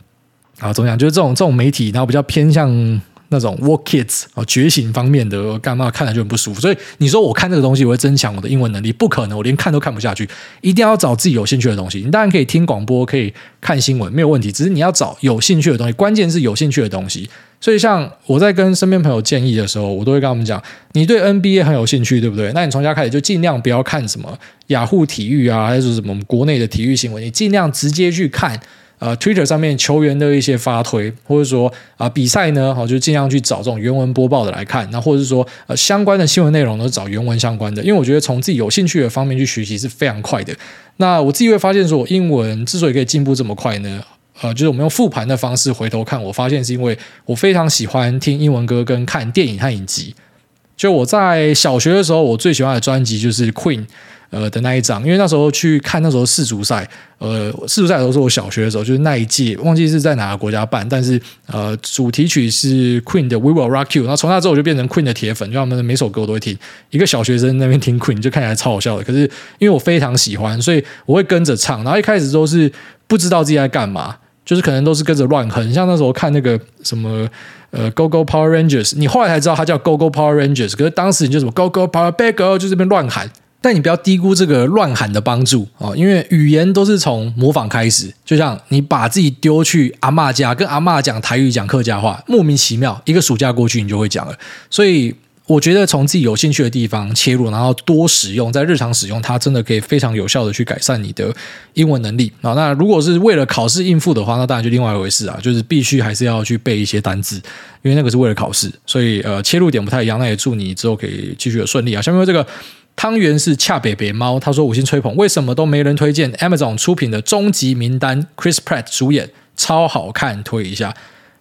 啊，怎么讲，就是这种这种媒体，然后比较偏向。那种 Woke Kids 啊，觉醒方面的，干嘛看了就很不舒服。所以你说我看这个东西，我会增强我的英文能力？不可能，我连看都看不下去。一定要找自己有兴趣的东西。你当然可以听广播，可以看新闻，没有问题。只是你要找有兴趣的东西，关键是有兴趣的东西。所以像我在跟身边朋友建议的时候，我都会跟他们讲：你对 NBA 很有兴趣，对不对？那你从家开始就尽量不要看什么雅虎体育啊，还是什么国内的体育新闻，你尽量直接去看。呃，Twitter 上面球员的一些发推，或者说啊、比赛呢，好就尽量去找这种原文播报的来看，那或者是说呃相关的新闻内容都找原文相关的，因为我觉得从自己有兴趣的方面去学习是非常快的。那我自己会发现说，我英文之所以可以进步这么快呢，呃，就是我们用复盘的方式回头看，我发现是因为我非常喜欢听英文歌跟看电影和影集。就我在小学的时候，我最喜欢的专辑就是 Queen。呃的那一张，因为那时候去看那时候世足赛，呃世足赛都是我小学的时候，就是那一届，忘记是在哪个国家办，但是呃主题曲是 Queen 的 We Will Rock You，然后从那之后我就变成 Queen 的铁粉，就他们每首歌我都会听。一个小学生那边听 Queen 就看起来超好笑的，可是因为我非常喜欢，所以我会跟着唱。然后一开始都是不知道自己在干嘛，就是可能都是跟着乱哼，像那时候看那个什么呃 Go Go Power Rangers，你后来才知道它叫 Go Go Power Rangers，可是当时你就什么 Go Go Power Bad Girl 就这边乱喊。但你不要低估这个乱喊的帮助啊，因为语言都是从模仿开始。就像你把自己丢去阿嬷家，跟阿嬷讲台语、讲客家话，莫名其妙一个暑假过去，你就会讲了。所以我觉得从自己有兴趣的地方切入，然后多使用，在日常使用，它真的可以非常有效的去改善你的英文能力啊。那如果是为了考试应付的话，那当然就另外一回事啊，就是必须还是要去背一些单字，因为那个是为了考试。所以呃，切入点不太一样。那也祝你之后可以继续的顺利啊。下面这个。汤圆是恰北北猫，他说五星吹捧，为什么都没人推荐 Amazon 出品的终极名单？Chris Pratt 主演，超好看，推一下。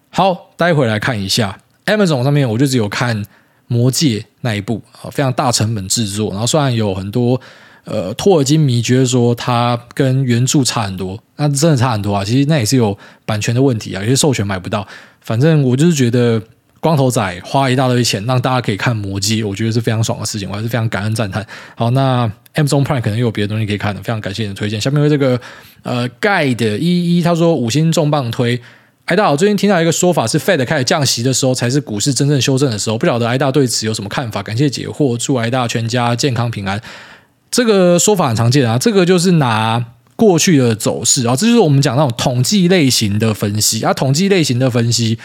好，待会来看一下 Amazon 上面，我就只有看《魔戒》那一部啊，非常大成本制作。然后虽然有很多呃托尔金迷觉得说它跟原著差很多，那真的差很多啊。其实那也是有版权的问题啊，有些授权买不到。反正我就是觉得。光头仔花一大堆钱让大家可以看《魔戒》，我觉得是非常爽的事情，我还是非常感恩赞叹。好，那 Amazon Prime 可能又有别的东西可以看的，非常感谢你的推荐。下面为这个呃 Guide 一一他说五星重磅推，艾大，我最近听到一个说法是 Fed 开始降息的时候才是股市真正修正的时候，不晓得艾大对此有什么看法？感谢解惑，祝艾大全家健康平安。这个说法很常见啊，这个就是拿过去的走势啊，这就是我们讲那种统计类型的分析啊，统计类型的分析。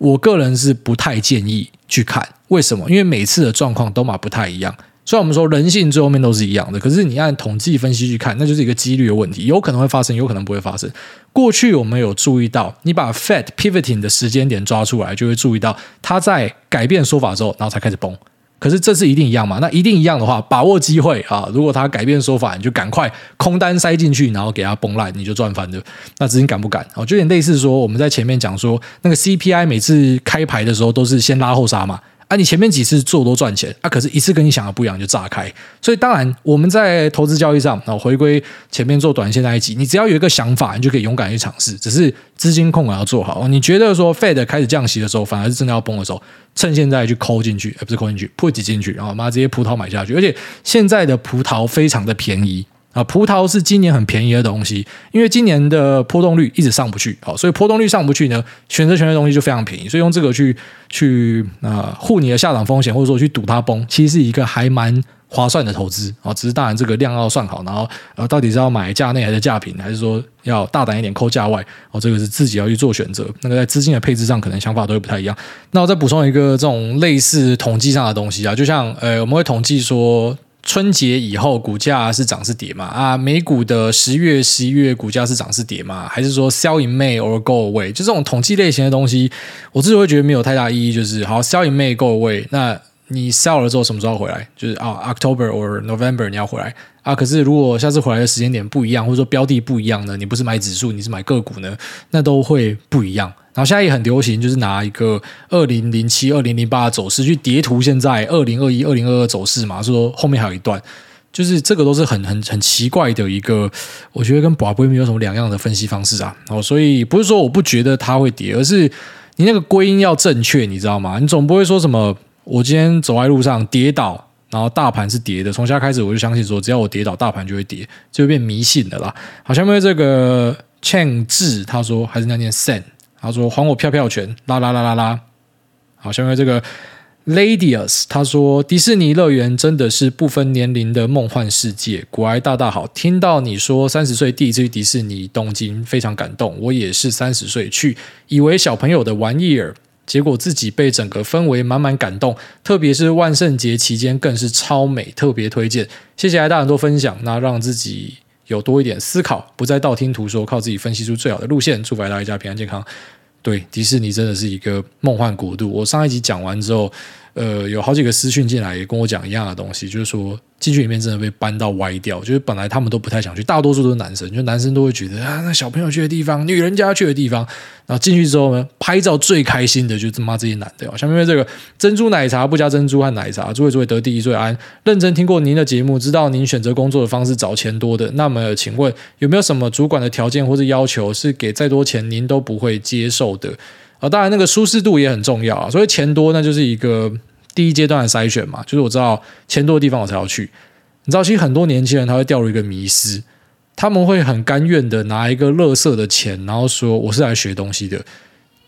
我个人是不太建议去看，为什么？因为每次的状况都嘛不太一样。虽然我们说人性最后面都是一样的，可是你按统计分析去看，那就是一个几率的问题，有可能会发生，有可能不会发生。过去我们有注意到，你把 fat pivoting 的时间点抓出来，就会注意到它在改变说法之后，然后才开始崩。可是这次一定一样嘛？那一定一样的话，把握机会啊！如果他改变说法，你就赶快空单塞进去，然后给他崩烂，你就赚翻了。那资金敢不敢？哦，就有点类似说我们在前面讲说，那个 CPI 每次开牌的时候都是先拉后杀嘛。啊，你前面几次做都赚钱啊，可是一次跟你想的不一样就炸开。所以当然我们在投资交易上，啊，回归前面做短线那一集，你只要有一个想法，你就可以勇敢去尝试。只是资金控管要做好。你觉得说 Fed 开始降息的时候，反而是真的要崩的时候，趁现在去抠进去，而不是抠进去，put 进去，然后把这些葡萄买下去。而且现在的葡萄非常的便宜。啊，葡萄是今年很便宜的东西，因为今年的波动率一直上不去，好，所以波动率上不去呢，选择权的东西就非常便宜，所以用这个去去啊护你的下档风险，或者说去赌它崩，其实是一个还蛮划算的投资啊。只是当然这个量要算好，然后呃，到底是要买价内还是价平，还是说要大胆一点抠价外，哦，这个是自己要去做选择。那个在资金的配置上，可能想法都会不太一样。那我再补充一个这种类似统计上的东西啊，就像呃，我们会统计说。春节以后股价是涨是跌嘛？啊，美股的十月、十一月股价是涨是跌嘛？还是说 sell in May or go away？就这种统计类型的东西，我自己会觉得没有太大意义。就是好 sell in May go away，那你 sell 了之后什么时候回来？就是啊，October or November 你要回来啊。可是如果下次回来的时间点不一样，或者说标的不一样呢？你不是买指数，你是买个股呢？那都会不一样。然后现在也很流行，就是拿一个二零零七、二零零八的走势去叠图现在二零二一、二零二二走势嘛，说后面还有一段，就是这个都是很很很奇怪的一个，我觉得跟宝贝没有什么两样的分析方式啊。哦，所以不是说我不觉得它会跌，而是你那个归因要正确，你知道吗？你总不会说什么。我今天走在路上跌倒，然后大盘是跌的，从现在开始我就相信说，只要我跌倒，大盘就会跌，就会变迷信的啦。好，下面这个 Chang 志他说还是那念 Sen，他说还我票票权，啦啦啦啦啦。好，下面这个。Ladius，他说迪士尼乐园真的是不分年龄的梦幻世界。古埃大大好，听到你说三十岁第一次去迪士尼东京，非常感动。我也是三十岁去，以为小朋友的玩意儿，结果自己被整个氛围满满感动。特别是万圣节期间更是超美，特别推荐。谢谢艾大很多分享，那让自己有多一点思考，不再道听途说，靠自己分析出最好的路线。祝福大家一家平安健康。对，迪士尼真的是一个梦幻国度。我上一集讲完之后，呃，有好几个私讯进来，也跟我讲一样的东西，就是说。进去里面真的被搬到歪掉，就是本来他们都不太想去，大多数都是男生，就男生都会觉得啊，那小朋友去的地方，女人家去的地方，然后进去之后呢，拍照最开心的就是他妈这些男的哦。下面这个珍珠奶茶不加珍珠和奶茶，诸位诸位得第一最安。认真听过您的节目，知道您选择工作的方式找钱多的，那么请问有没有什么主管的条件或者要求是给再多钱您都不会接受的？啊，当然那个舒适度也很重要啊，所以钱多那就是一个。第一阶段的筛选嘛，就是我知道钱多的地方我才要去。你知道，其实很多年轻人他会掉入一个迷思，他们会很甘愿的拿一个乐色的钱，然后说我是来学东西的。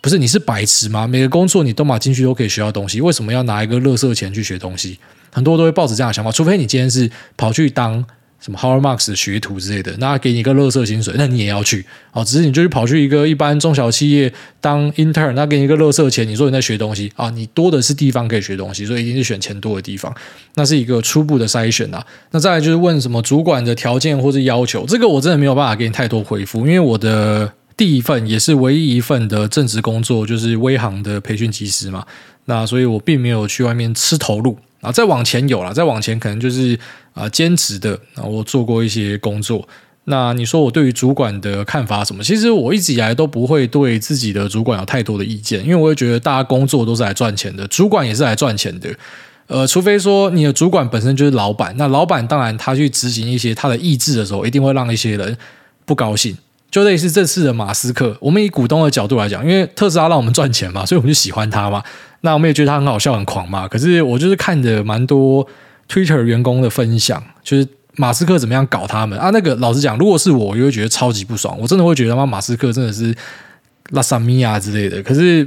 不是，你是白痴吗？每个工作你都马进去都可以学到东西，为什么要拿一个乐色钱去学东西？很多都会抱着这样的想法，除非你今天是跑去当。什么 Howard Marks 学徒之类的，那给你一个乐色薪水，那你也要去哦。只是你就去跑去一个一般中小企业当 intern，那给你一个乐色钱，你说你在学东西啊？你多的是地方可以学东西，所以一定是选钱多的地方。那是一个初步的筛选啊。那再来就是问什么主管的条件或是要求，这个我真的没有办法给你太多回复，因为我的第一份也是唯一一份的正职工作就是威航的培训机师嘛。那所以我并没有去外面吃头路啊，再往前有了，再往前可能就是啊兼职的啊，我做过一些工作。那你说我对于主管的看法什么？其实我一直以来都不会对自己的主管有太多的意见，因为我会觉得大家工作都是来赚钱的，主管也是来赚钱的。呃，除非说你的主管本身就是老板，那老板当然他去执行一些他的意志的时候，一定会让一些人不高兴。就类似这次的马斯克，我们以股东的角度来讲，因为特斯拉让我们赚钱嘛，所以我们就喜欢他嘛。那我们也觉得他很好笑、很狂嘛。可是我就是看着蛮多 Twitter 员工的分享，就是马斯克怎么样搞他们啊。那个老实讲，如果是我，我就会觉得超级不爽。我真的会觉得他妈马斯克真的是拉萨米亚之类的。可是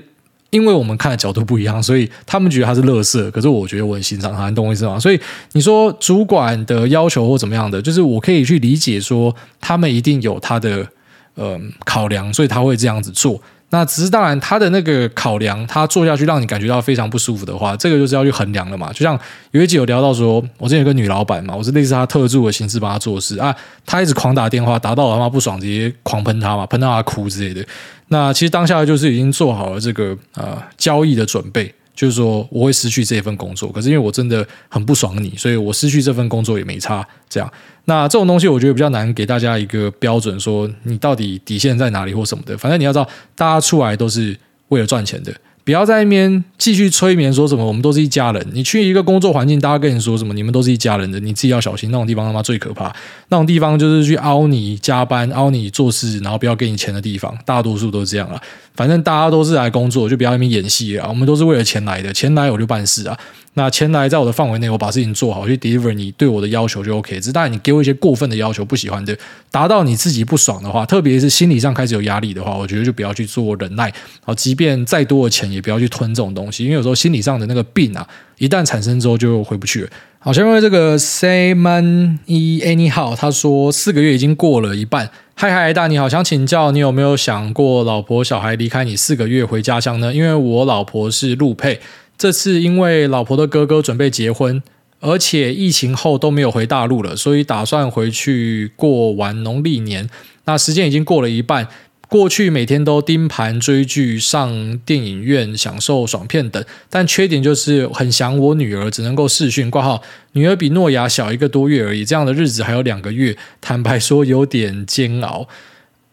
因为我们看的角度不一样，所以他们觉得他是垃圾。可是我觉得我很欣赏他，你懂我意思吗？所以你说主管的要求或怎么样的，就是我可以去理解说他们一定有他的。呃，考量，所以他会这样子做。那只是当然，他的那个考量，他做下去让你感觉到非常不舒服的话，这个就是要去衡量了嘛。就像有一集有聊到说，我之前有个女老板嘛，我是类似她特助的形式帮她做事啊，她一直狂打电话，打到我他妈不爽，直接狂喷她嘛，喷到她哭之类的。那其实当下就是已经做好了这个呃交易的准备。就是说我会失去这份工作，可是因为我真的很不爽你，所以我失去这份工作也没差。这样，那这种东西我觉得比较难给大家一个标准，说你到底底线在哪里或什么的。反正你要知道，大家出来都是为了赚钱的。不要在那边继续催眠，说什么我们都是一家人。你去一个工作环境，大家跟你说什么，你们都是一家人的，你自己要小心。那种地方他妈最可怕，那种地方就是去凹你加班、凹你做事，然后不要给你钱的地方。大多数都是这样啊。反正大家都是来工作，就不要那边演戏啊。我们都是为了钱来的，钱来我就办事啊。那钱来在我的范围内，我把事情做好，去 deliver 你对我的要求就 OK。只是当然你给我一些过分的要求，不喜欢的，达到你自己不爽的话，特别是心理上开始有压力的话，我觉得就不要去做忍耐。好，即便再多的钱，也不要去吞这种东西，因为有时候心理上的那个病啊，一旦产生之后就回不去了。好，下面这个 Simon E Anyhow 他说四个月已经过了一半。嗨嗨，大你好，想请教你有没有想过老婆小孩离开你四个月回家乡呢？因为我老婆是陆配。这次因为老婆的哥哥准备结婚，而且疫情后都没有回大陆了，所以打算回去过完农历年。那时间已经过了一半，过去每天都盯盘追剧、上电影院、享受爽片等，但缺点就是很想我女儿，只能够视讯挂号。女儿比诺亚小一个多月而已，这样的日子还有两个月，坦白说有点煎熬。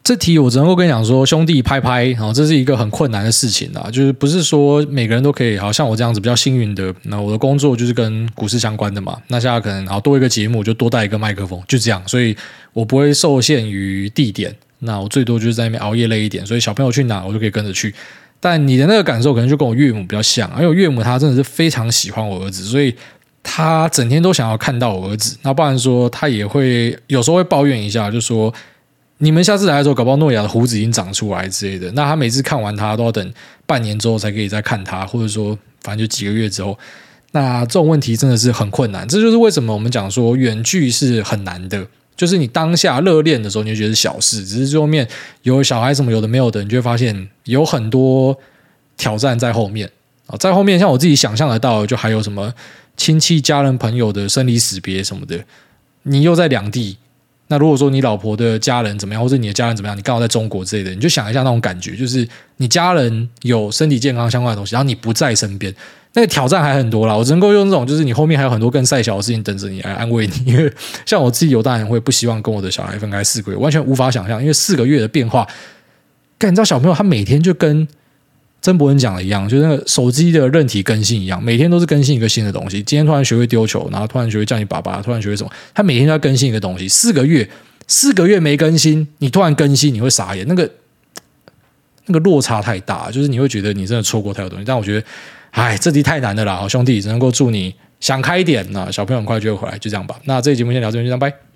这题我只能够跟你讲说，兄弟拍拍，然后这是一个很困难的事情啊，就是不是说每个人都可以，好像我这样子比较幸运的，那我的工作就是跟股市相关的嘛，那现在可能然后多一个节目，就多带一个麦克风，就这样，所以我不会受限于地点，那我最多就是在那边熬夜累一点，所以小朋友去哪我就可以跟着去。但你的那个感受可能就跟我岳母比较像，因为我岳母她真的是非常喜欢我儿子，所以她整天都想要看到我儿子。那不然说，她也会有时候会抱怨一下，就说你们下次来的时候，搞不好诺亚的胡子已经长出来之类的。那她每次看完他都要等半年之后才可以再看他，或者说反正就几个月之后。那这种问题真的是很困难，这就是为什么我们讲说远距是很难的。就是你当下热恋的时候，你就觉得是小事，只是最后面有小孩什么有的没有的，你就会发现有很多挑战在后面啊，在后面像我自己想象得到，就还有什么亲戚、家人、朋友的生离死别什么的，你又在两地。那如果说你老婆的家人怎么样，或者你的家人怎么样，你刚好在中国之类的，你就想一下那种感觉，就是你家人有身体健康相关的东西，然后你不在身边。那个挑战还很多啦，我只能够用这种，就是你后面还有很多更细小的事情等着你来安慰你。[laughs] 因为像我自己，有大人会不希望跟我的小孩分开四个月，完全无法想象，因为四个月的变化。但你知道小朋友他每天就跟曾博恩讲的一样，就是那个手机的韧体更新一样，每天都是更新一个新的东西。今天突然学会丢球，然后突然学会叫你爸爸，突然学会什么，他每天都要更新一个东西。四个月，四个月没更新，你突然更新，你会傻眼。那个那个落差太大，就是你会觉得你真的错过太多东西。但我觉得。哎，这题太难的了，好兄弟，只能够祝你想开一点。那小朋友很快就会回来，就这样吧。那这期节目先聊这边，就这样，拜。